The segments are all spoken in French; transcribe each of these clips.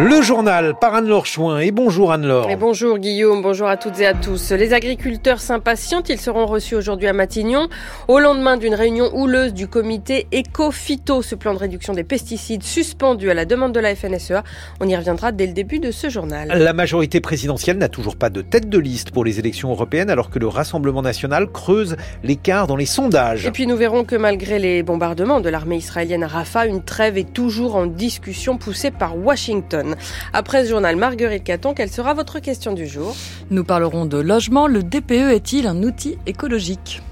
Le journal par Anne-Laure Chouin. Et bonjour Anne-Laure. Et bonjour Guillaume, bonjour à toutes et à tous. Les agriculteurs s'impatientent, ils seront reçus aujourd'hui à Matignon au lendemain d'une réunion houleuse du comité Eco-Phyto, ce plan de réduction des pesticides suspendu à la demande de la FNSEA. On y reviendra dès le début de ce journal. La majorité présidentielle n'a toujours pas de tête de liste pour les élections européennes alors que le Rassemblement national creuse l'écart dans les sondages. Et puis nous verrons que malgré les bombardements de l'armée israélienne à Rafah, une trêve est toujours en discussion poussée par Washington. Après ce journal, Marguerite Caton, quelle sera votre question du jour? Nous parlerons de logement. Le DPE est-il un outil écologique?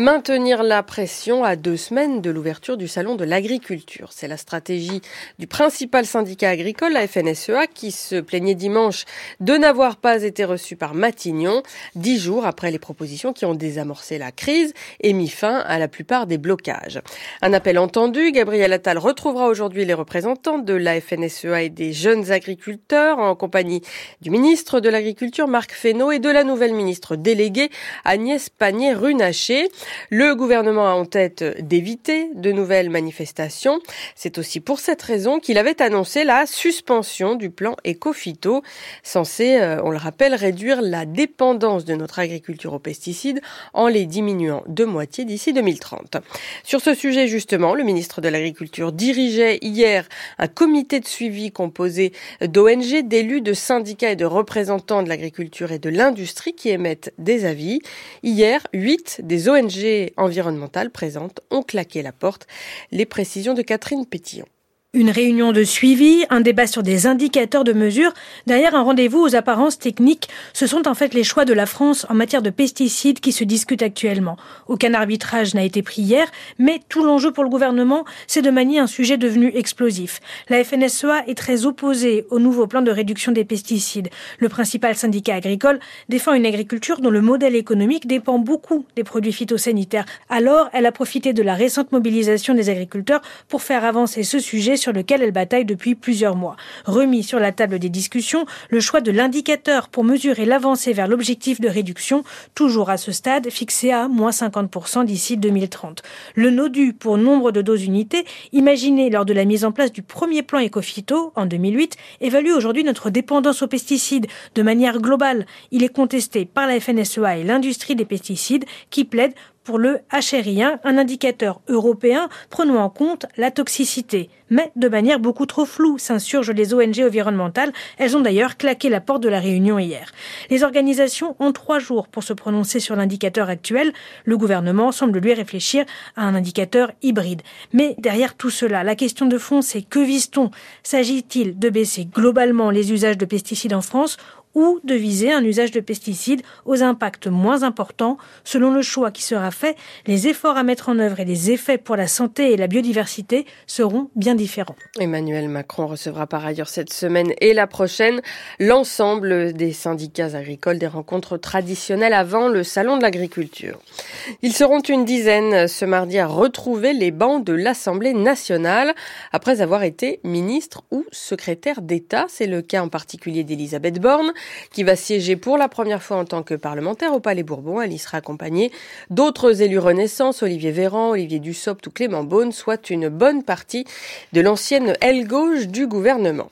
Maintenir la pression à deux semaines de l'ouverture du salon de l'agriculture. C'est la stratégie du principal syndicat agricole, la FNSEA, qui se plaignait dimanche de n'avoir pas été reçu par Matignon, dix jours après les propositions qui ont désamorcé la crise et mis fin à la plupart des blocages. Un appel entendu, Gabriel Attal retrouvera aujourd'hui les représentants de la FNSEA et des jeunes agriculteurs en compagnie du ministre de l'Agriculture, Marc Fesneau, et de la nouvelle ministre déléguée, Agnès Pannier-Runacher. Le gouvernement a en tête d'éviter de nouvelles manifestations. C'est aussi pour cette raison qu'il avait annoncé la suspension du plan Ecofito, censé, euh, on le rappelle, réduire la dépendance de notre agriculture aux pesticides en les diminuant de moitié d'ici 2030. Sur ce sujet, justement, le ministre de l'Agriculture dirigeait hier un comité de suivi composé d'ONG, d'élus, de syndicats et de représentants de l'agriculture et de l'industrie qui émettent des avis. Hier, huit des ONG environnementales présentes ont claqué la porte. Les précisions de Catherine Pétillon. Une réunion de suivi, un débat sur des indicateurs de mesure, derrière un rendez-vous aux apparences techniques, ce sont en fait les choix de la France en matière de pesticides qui se discutent actuellement. Aucun arbitrage n'a été pris hier, mais tout l'enjeu pour le gouvernement, c'est de manier un sujet devenu explosif. La FNSEA est très opposée au nouveau plan de réduction des pesticides. Le principal syndicat agricole défend une agriculture dont le modèle économique dépend beaucoup des produits phytosanitaires. Alors, elle a profité de la récente mobilisation des agriculteurs pour faire avancer ce sujet sur lequel elle bataille depuis plusieurs mois. Remis sur la table des discussions, le choix de l'indicateur pour mesurer l'avancée vers l'objectif de réduction, toujours à ce stade fixé à moins 50% d'ici 2030. Le NODU pour nombre de doses unités, imaginé lors de la mise en place du premier plan Ecofito en 2008, évalue aujourd'hui notre dépendance aux pesticides de manière globale. Il est contesté par la FNSEA et l'industrie des pesticides qui plaident pour le HRI1, un indicateur européen prenant en compte la toxicité. Mais de manière beaucoup trop floue, s'insurgent les ONG environnementales. Elles ont d'ailleurs claqué la porte de la réunion hier. Les organisations ont trois jours pour se prononcer sur l'indicateur actuel. Le gouvernement semble lui réfléchir à un indicateur hybride. Mais derrière tout cela, la question de fond, c'est que vise-t-on? S'agit-il de baisser globalement les usages de pesticides en France ou de viser un usage de pesticides aux impacts moins importants. Selon le choix qui sera fait, les efforts à mettre en œuvre et les effets pour la santé et la biodiversité seront bien différents. Emmanuel Macron recevra par ailleurs cette semaine et la prochaine l'ensemble des syndicats agricoles des rencontres traditionnelles avant le salon de l'agriculture. Ils seront une dizaine ce mardi à retrouver les bancs de l'Assemblée nationale après avoir été ministre ou secrétaire d'État. C'est le cas en particulier d'Elisabeth Borne qui va siéger pour la première fois en tant que parlementaire au Palais Bourbon. Elle y sera accompagnée d'autres élus Renaissance, Olivier Véran, Olivier Dussopt ou Clément Beaune, soit une bonne partie de l'ancienne aile gauche du gouvernement.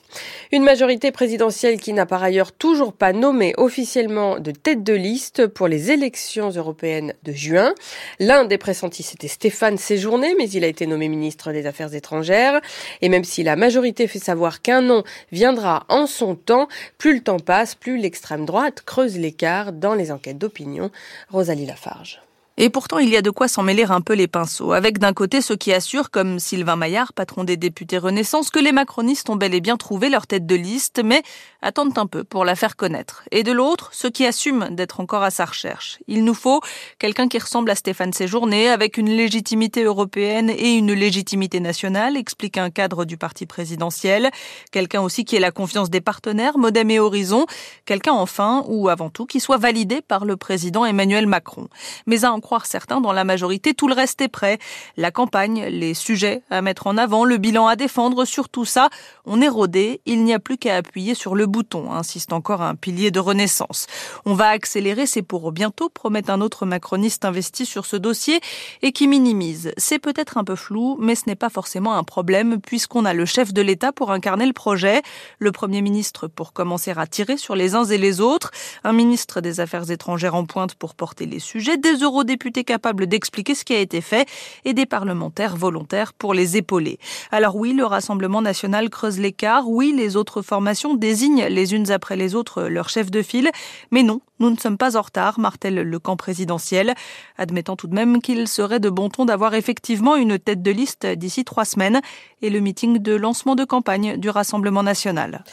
Une majorité présidentielle qui n'a par ailleurs toujours pas nommé officiellement de tête de liste pour les élections européennes de juin. L'un des pressentis, c'était Stéphane Séjourné, mais il a été nommé ministre des Affaires étrangères. Et même si la majorité fait savoir qu'un nom viendra en son temps, plus le temps passe, plus l'extrême droite creuse l'écart dans les enquêtes d'opinion. Rosalie Lafarge. Et pourtant, il y a de quoi s'en mêler un peu les pinceaux, avec d'un côté ceux qui assurent, comme Sylvain Maillard, patron des députés Renaissance, que les macronistes ont bel et bien trouvé leur tête de liste, mais attendent un peu pour la faire connaître. Et de l'autre, ceux qui assument d'être encore à sa recherche. Il nous faut quelqu'un qui ressemble à Stéphane Séjourné, avec une légitimité européenne et une légitimité nationale, explique un cadre du parti présidentiel. Quelqu'un aussi qui ait la confiance des partenaires, Modem et Horizon. Quelqu'un enfin, ou avant tout, qui soit validé par le président Emmanuel Macron. Mais à en croire certains dans la majorité, tout le reste est prêt. La campagne, les sujets à mettre en avant, le bilan à défendre, sur tout ça, on est rodé, il n'y a plus qu'à appuyer sur le bouton, insiste encore un pilier de renaissance. On va accélérer, c'est pour bientôt, promet un autre macroniste investi sur ce dossier et qui minimise. C'est peut-être un peu flou, mais ce n'est pas forcément un problème puisqu'on a le chef de l'État pour incarner le projet, le Premier ministre pour commencer à tirer sur les uns et les autres, un ministre des Affaires étrangères en pointe pour porter les sujets, des eurodéputés capables d'expliquer ce qui a été fait et des parlementaires volontaires pour les épauler. Alors oui, le Rassemblement national creuse l'écart, oui, les autres formations désignent les unes après les autres leur chef de file, mais non, nous ne sommes pas en retard, martèle le camp présidentiel, admettant tout de même qu'il serait de bon ton d'avoir effectivement une tête de liste d'ici trois semaines et le meeting de lancement de campagne du Rassemblement national.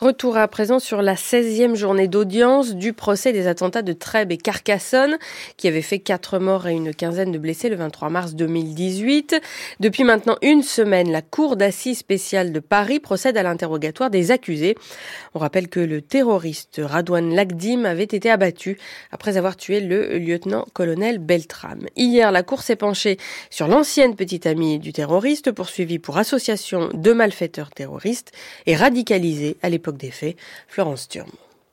Retour à présent sur la 16e journée d'audience du procès des attentats de Trèbes et Carcassonne, qui avait fait quatre morts et une quinzaine de blessés le 23 mars 2018. Depuis maintenant une semaine, la Cour d'assises spéciale de Paris procède à l'interrogatoire des accusés. On rappelle que le terroriste Radouane Lagdim avait été abattu après avoir tué le lieutenant-colonel Beltram. Hier, la Cour s'est penchée sur l'ancienne petite amie du terroriste, poursuivie pour association de malfaiteurs terroristes et radicalisée à l'époque des faits, Florence Thurm.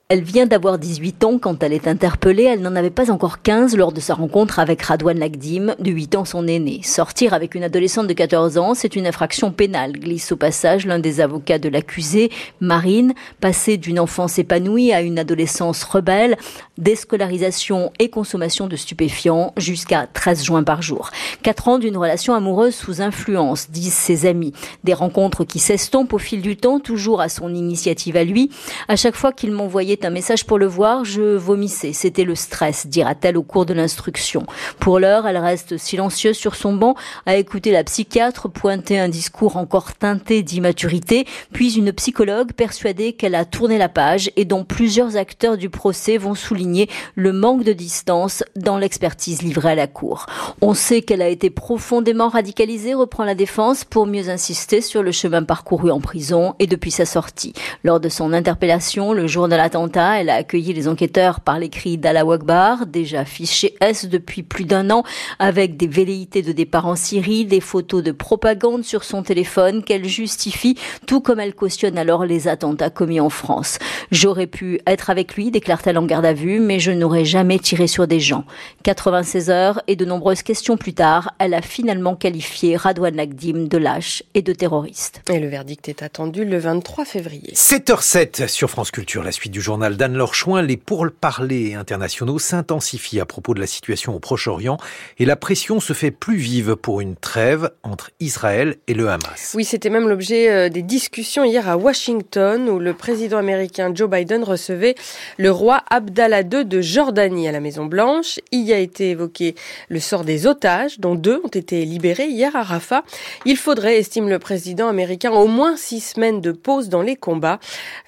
Elle vient d'avoir 18 ans quand elle est interpellée. Elle n'en avait pas encore 15 lors de sa rencontre avec Radouane Lagdim, de 8 ans son aîné. Sortir avec une adolescente de 14 ans, c'est une infraction pénale, glisse au passage l'un des avocats de l'accusé, Marine, passée d'une enfance épanouie à une adolescence rebelle, déscolarisation et consommation de stupéfiants jusqu'à 13 juin par jour. 4 ans d'une relation amoureuse sous influence, disent ses amis. Des rencontres qui s'estompent au fil du temps, toujours à son initiative à lui. À chaque fois qu'il m'envoyait un message pour le voir, je vomissais. C'était le stress, dira-t-elle au cours de l'instruction. Pour l'heure, elle reste silencieuse sur son banc, à écouter la psychiatre pointer un discours encore teinté d'immaturité, puis une psychologue persuadée qu'elle a tourné la page et dont plusieurs acteurs du procès vont souligner le manque de distance dans l'expertise livrée à la cour. On sait qu'elle a été profondément radicalisée, reprend la défense, pour mieux insister sur le chemin parcouru en prison et depuis sa sortie. Lors de son interpellation, le jour de elle a accueilli les enquêteurs par les cris d'Allah Akbar, déjà fiché S depuis plus d'un an, avec des velléités de départ en Syrie, des photos de propagande sur son téléphone qu'elle justifie, tout comme elle cautionne alors les attentats commis en France. J'aurais pu être avec lui, déclare-t-elle en garde à vue, mais je n'aurais jamais tiré sur des gens. 96 heures et de nombreuses questions plus tard, elle a finalement qualifié Radouane Lagdim de lâche et de terroriste. Et le verdict est attendu le 23 février. 7h07 sur France Culture, la suite du journal d'Anne-Laure Chouin, les pourparlers internationaux s'intensifient à propos de la situation au Proche-Orient et la pression se fait plus vive pour une trêve entre Israël et le Hamas. Oui, c'était même l'objet euh, des discussions hier à Washington où le président américain Joe Biden recevait le roi Abdallah II de Jordanie à la Maison Blanche. Il y a été évoqué le sort des otages, dont deux ont été libérés hier à Rafah. Il faudrait, estime le président américain, au moins six semaines de pause dans les combats.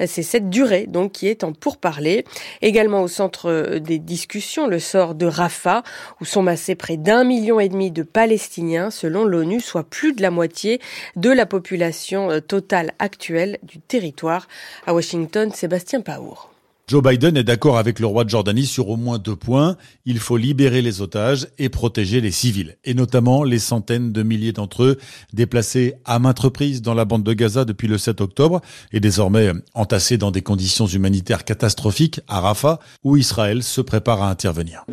C'est cette durée donc qui est en pour parler. Également au centre euh, des discussions, le sort de Rafah, où sont massés près d'un million et demi de Palestiniens, selon l'ONU, soit plus de la moitié de la population euh, totale actuelle du territoire. À Washington, Sébastien Paour. Joe Biden est d'accord avec le roi de Jordanie sur au moins deux points. Il faut libérer les otages et protéger les civils, et notamment les centaines de milliers d'entre eux déplacés à maintes reprises dans la bande de Gaza depuis le 7 octobre et désormais entassés dans des conditions humanitaires catastrophiques à Rafah, où Israël se prépare à intervenir.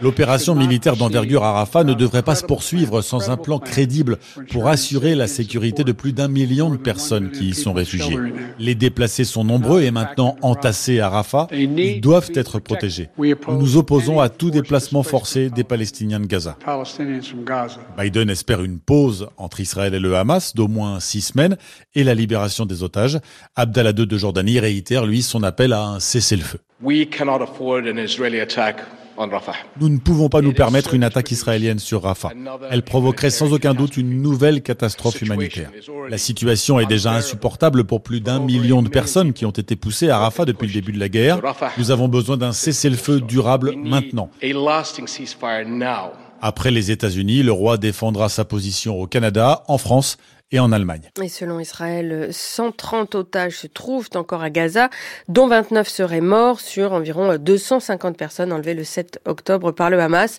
L'opération militaire d'envergure à Rafah ne devrait pas se poursuivre sans un plan crédible pour assurer la sécurité de plus d'un million de personnes qui y sont réfugiées. Les déplacés sont nombreux et maintenant entassés à Rafah, ils doivent être protégés. Nous nous opposons à tout déplacement forcé des Palestiniens de Gaza. Biden espère une pause entre Israël et le Hamas d'au moins six semaines et la libération des otages. Abdallah II de Jordanie réitère, lui, son appel à un cessez-le-feu. Nous ne pouvons pas nous permettre une attaque israélienne sur Rafah. Elle provoquerait sans aucun doute une nouvelle catastrophe humanitaire. La situation est déjà insupportable pour plus d'un million de personnes qui ont été poussées à Rafah depuis le début de la guerre. Nous avons besoin d'un cessez-le-feu durable maintenant. Après les États-Unis, le roi défendra sa position au Canada, en France et en Allemagne. Et selon Israël, 130 otages se trouvent encore à Gaza, dont 29 seraient morts sur environ 250 personnes enlevées le 7 octobre par le Hamas.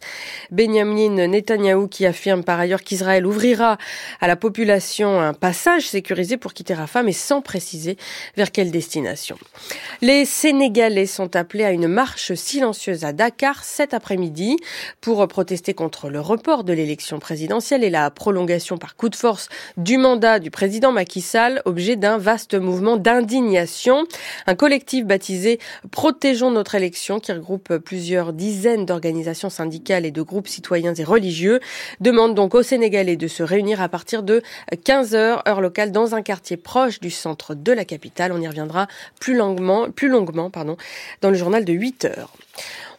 Benjamin Netanyahou qui affirme par ailleurs qu'Israël ouvrira à la population un passage sécurisé pour quitter Rafah, mais sans préciser vers quelle destination. Les Sénégalais sont appelés à une marche silencieuse à Dakar cet après-midi pour protester contre le report de l'élection présidentielle et la prolongation par coup de force du mandat du président Macky Sall, objet d'un vaste mouvement d'indignation. Un collectif baptisé Protégeons notre élection, qui regroupe plusieurs dizaines d'organisations syndicales et de groupes citoyens et religieux, demande donc aux Sénégalais de se réunir à partir de 15 heures, heure locale, dans un quartier proche du centre de la capitale. On y reviendra plus longuement, dans le journal de 8 heures.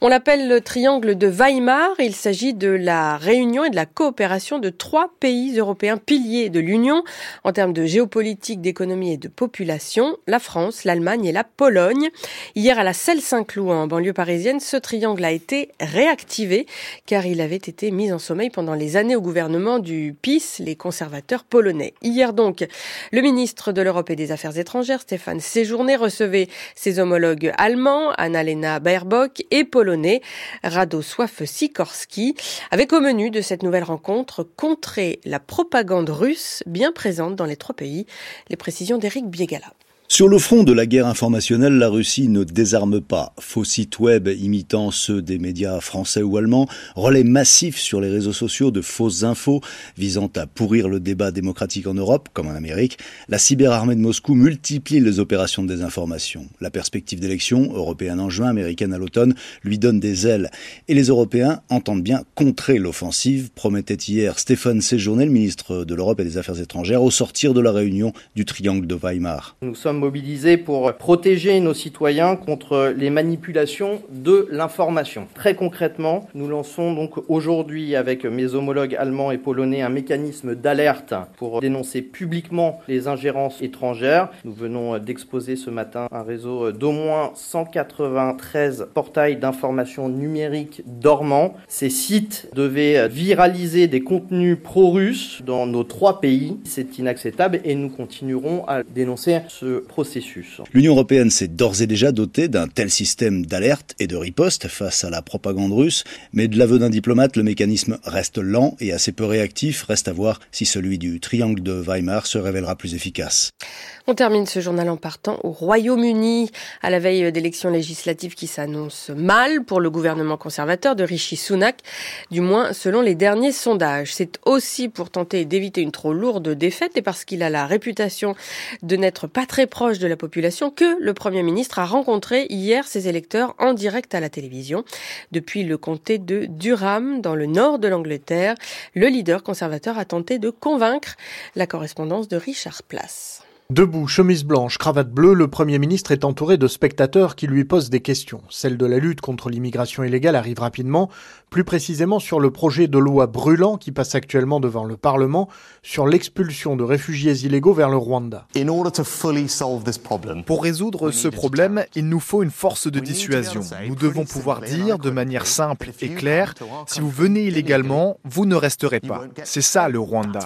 On l'appelle le triangle de Weimar. Il s'agit de la réunion et de la coopération de trois pays européens piliers de l'Union en termes de géopolitique, d'économie et de population, la France, l'Allemagne et la Pologne. Hier à la Selle-Saint-Cloud, en banlieue parisienne, ce triangle a été réactivé car il avait été mis en sommeil pendant les années au gouvernement du PIS, les conservateurs polonais. Hier donc, le ministre de l'Europe et des Affaires étrangères, Stéphane Séjourné, recevait ses homologues allemands, Annalena Baerbock et polonais Radosław Sikorski, avec au menu de cette nouvelle rencontre contrer la propagande russe bien présente dans les trois pays. Les précisions d'Éric Biegala. Sur le front de la guerre informationnelle, la Russie ne désarme pas. Faux sites web imitant ceux des médias français ou allemands, relais massifs sur les réseaux sociaux de fausses infos visant à pourrir le débat démocratique en Europe, comme en Amérique, la cyberarmée de Moscou multiplie les opérations de désinformation. La perspective d'élection, européenne en juin, américaine à l'automne, lui donne des ailes. Et les Européens entendent bien contrer l'offensive, promettait hier Stéphane Séjourné, le ministre de l'Europe et des Affaires étrangères, au sortir de la réunion du triangle de Weimar. Mobilisés pour protéger nos citoyens contre les manipulations de l'information. Très concrètement, nous lançons donc aujourd'hui avec mes homologues allemands et polonais un mécanisme d'alerte pour dénoncer publiquement les ingérences étrangères. Nous venons d'exposer ce matin un réseau d'au moins 193 portails d'information numérique dormants. Ces sites devaient viraliser des contenus pro-russes dans nos trois pays. C'est inacceptable et nous continuerons à dénoncer ce processus. L'Union européenne s'est d'ores et déjà dotée d'un tel système d'alerte et de riposte face à la propagande russe, mais de l'aveu d'un diplomate, le mécanisme reste lent et assez peu réactif. Reste à voir si celui du triangle de Weimar se révélera plus efficace. On termine ce journal en partant au Royaume-Uni, à la veille d'élections législatives qui s'annoncent mal pour le gouvernement conservateur de Rishi Sunak, du moins selon les derniers sondages. C'est aussi pour tenter d'éviter une trop lourde défaite et parce qu'il a la réputation de n'être pas très proche de la population que le Premier ministre a rencontré hier ses électeurs en direct à la télévision. Depuis le comté de Durham, dans le nord de l'Angleterre, le leader conservateur a tenté de convaincre la correspondance de Richard Place. Debout, chemise blanche, cravate bleue, le Premier ministre est entouré de spectateurs qui lui posent des questions. Celle de la lutte contre l'immigration illégale arrive rapidement, plus précisément sur le projet de loi brûlant qui passe actuellement devant le Parlement sur l'expulsion de réfugiés illégaux vers le Rwanda. Pour résoudre ce problème, il nous faut une force de dissuasion. Nous devons pouvoir dire de manière simple et claire, si vous venez illégalement, vous ne resterez pas. C'est ça le Rwanda.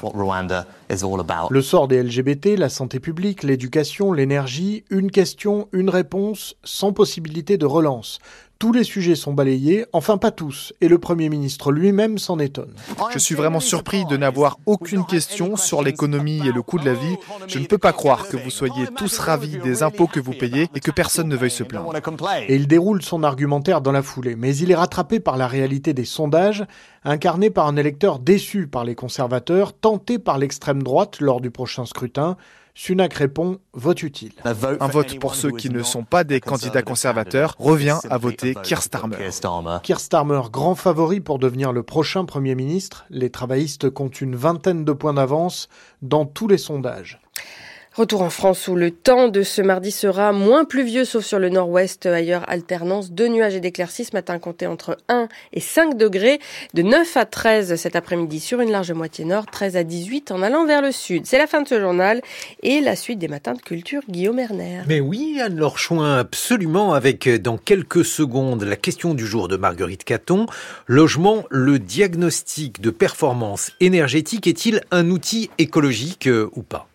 Le sort des LGBT, la santé publique, l'éducation, l'énergie, une question, une réponse, sans possibilité de relance. Tous les sujets sont balayés, enfin pas tous, et le Premier ministre lui-même s'en étonne. Je suis vraiment surpris de n'avoir aucune question sur l'économie et le coût de la vie. Je ne peux pas croire que vous soyez tous ravis des impôts que vous payez et que personne ne veuille se plaindre. Et il déroule son argumentaire dans la foulée, mais il est rattrapé par la réalité des sondages, incarné par un électeur déçu par les conservateurs, tenté par l'extrême droite lors du prochain scrutin, Sunak répond vote utile. Un vote pour ceux qui ne sont pas des candidats conservateurs revient à voter Keir Starmer. Keir Starmer, grand favori pour devenir le prochain Premier ministre. Les travaillistes comptent une vingtaine de points d'avance dans tous les sondages. Retour en France où le temps de ce mardi sera moins pluvieux sauf sur le nord-ouest. Ailleurs, alternance de nuages et d'éclaircies matin compté entre 1 et 5 degrés. De 9 à 13 cet après-midi sur une large moitié nord, 13 à 18 en allant vers le sud. C'est la fin de ce journal et la suite des matins de culture Guillaume Erner. Mais oui, Anne-Laure Chouin, absolument, avec euh, dans quelques secondes la question du jour de Marguerite Caton. Logement, le diagnostic de performance énergétique est-il un outil écologique euh, ou pas?